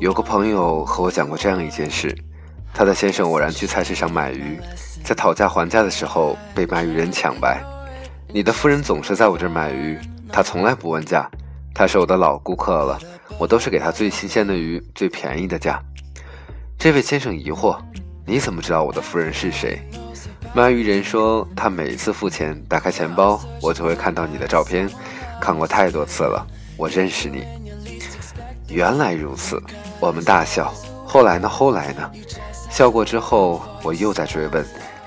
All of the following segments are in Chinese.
有个朋友和我讲过这样一件事：他的先生偶然去菜市场买鱼，在讨价还价的时候被卖鱼人抢白。你的夫人总是在我这儿买鱼，她从来不问价，她是我的老顾客了，我都是给她最新鲜的鱼，最便宜的价。这位先生疑惑：你怎么知道我的夫人是谁？卖鱼人说：他每次付钱，打开钱包，我就会看到你的照片，看过太多次了，我认识你。原来如此，我们大笑。后来呢？后来呢？笑过之后，我又在追问。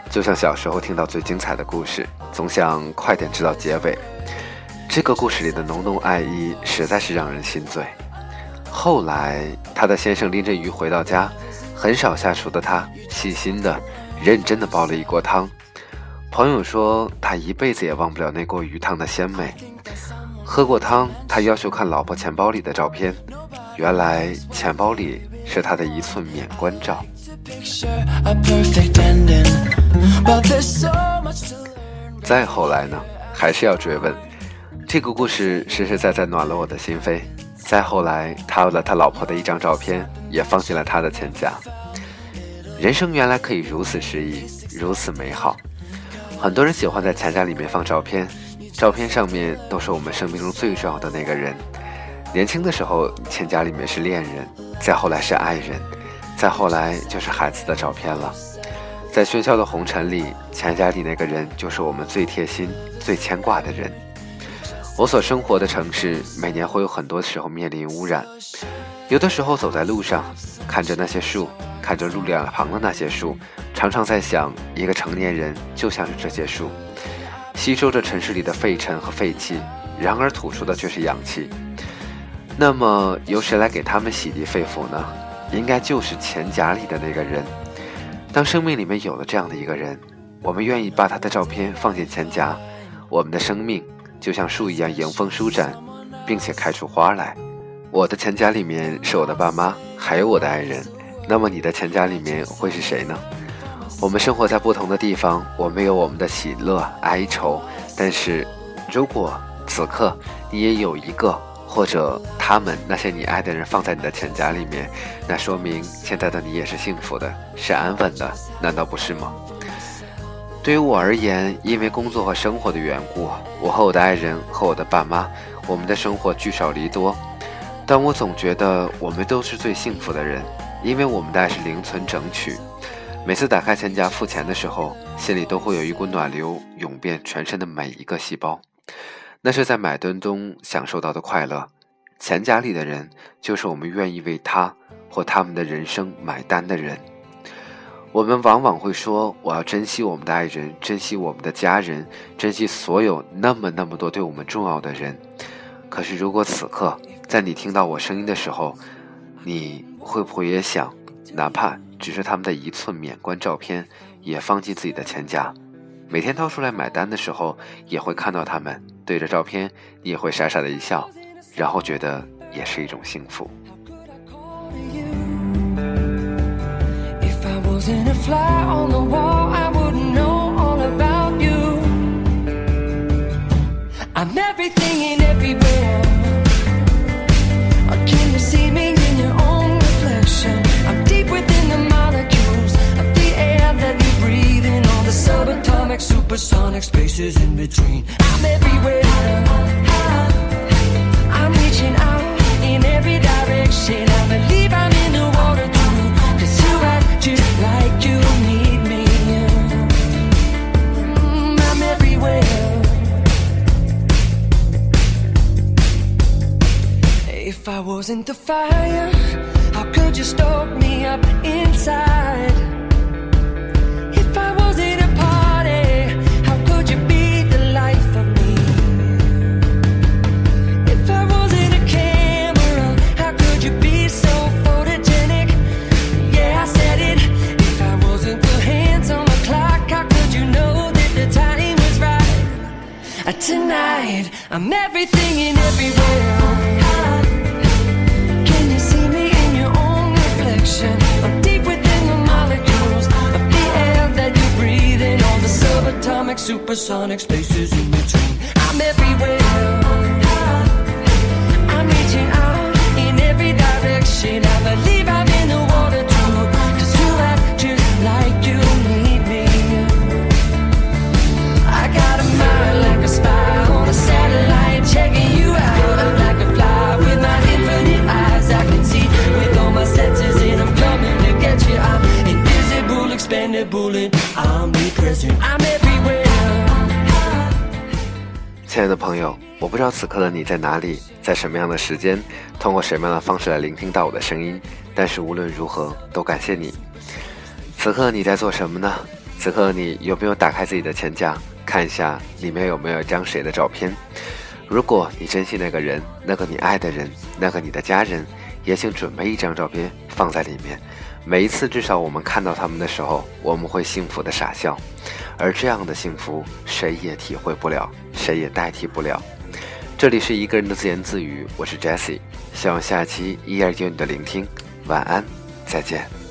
就像小时候听到最精彩的故事，总想快点知道结尾。这个故事里的浓浓爱意实在是让人心醉。后来，他的先生拎着鱼回到家，很少下厨的他，细心的、认真的煲了一锅汤。朋友说，他一辈子也忘不了那锅鱼汤的鲜美。喝过汤，他要求看老婆钱包里的照片，原来钱包里是他的一寸免冠照。再后来呢？还是要追问。这个故事实实在在暖了我的心扉。再后来，他有了他老婆的一张照片，也放进了他的钱夹。人生原来可以如此诗意，如此美好。很多人喜欢在钱夹里面放照片，照片上面都是我们生命中最重要的那个人。年轻的时候，钱夹里面是恋人，再后来是爱人，再后来就是孩子的照片了。在喧嚣的红尘里，钱夹里那个人就是我们最贴心、最牵挂的人。我所生活的城市每年会有很多时候面临污染，有的时候走在路上，看着那些树，看着路两旁的那些树，常常在想，一个成年人就像是这些树，吸收着城市里的废尘和废气，然而吐出的却是氧气。那么，由谁来给他们洗涤肺腑呢？应该就是钱夹里的那个人。当生命里面有了这样的一个人，我们愿意把他的照片放进钱夹，我们的生命就像树一样迎风舒展，并且开出花来。我的钱夹里面是我的爸妈，还有我的爱人。那么你的钱夹里面会是谁呢？我们生活在不同的地方，我们有我们的喜乐哀愁。但是，如果此刻你也有一个。或者他们那些你爱的人放在你的钱夹里面，那说明现在的你也是幸福的，是安稳的，难道不是吗？对于我而言，因为工作和生活的缘故，我和我的爱人和我的爸妈，我们的生活聚少离多，但我总觉得我们都是最幸福的人，因为我们的爱是零存整取。每次打开钱夹付钱的时候，心里都会有一股暖流涌遍全身的每一个细胞。那是在买单中享受到的快乐，钱夹里的人就是我们愿意为他或他们的人生买单的人。我们往往会说：“我要珍惜我们的爱人，珍惜我们的家人，珍惜所有那么那么多对我们重要的人。”可是，如果此刻在你听到我声音的时候，你会不会也想，哪怕只是他们的一寸免冠照片，也放弃自己的钱夹？每天掏出来买单的时候，也会看到他们对着照片，你也会傻傻的一笑，然后觉得也是一种幸福。supersonic spaces in between. I'm everywhere. I'm reaching out in every direction. I believe I'm in the water too. Cause you act just like you need me. Mm, I'm everywhere. If I wasn't the fire, how could you stoke me up inside? I'm everything and everywhere. Can you see me in your own reflection? I'm deep within the molecules of the air that you breathe in. All the subatomic, supersonic spaces in between. 亲爱的朋友我不知道此刻的你在哪里在什么样的时间通过什么样的方式来聆听到我的声音但是无论如何都感谢你。此刻你在做什么呢？此刻你有没有打开自己的钱夹看一下里面有没有一张谁的照片？如果你珍惜那个人那个你爱的人那个你的家人也请准备一张照片放在里面。每一次，至少我们看到他们的时候，我们会幸福的傻笑。而这样的幸福，谁也体会不了，谁也代替不了。这里是一个人的自言自语，我是 Jessie，希望下期依然有你的聆听。晚安，再见。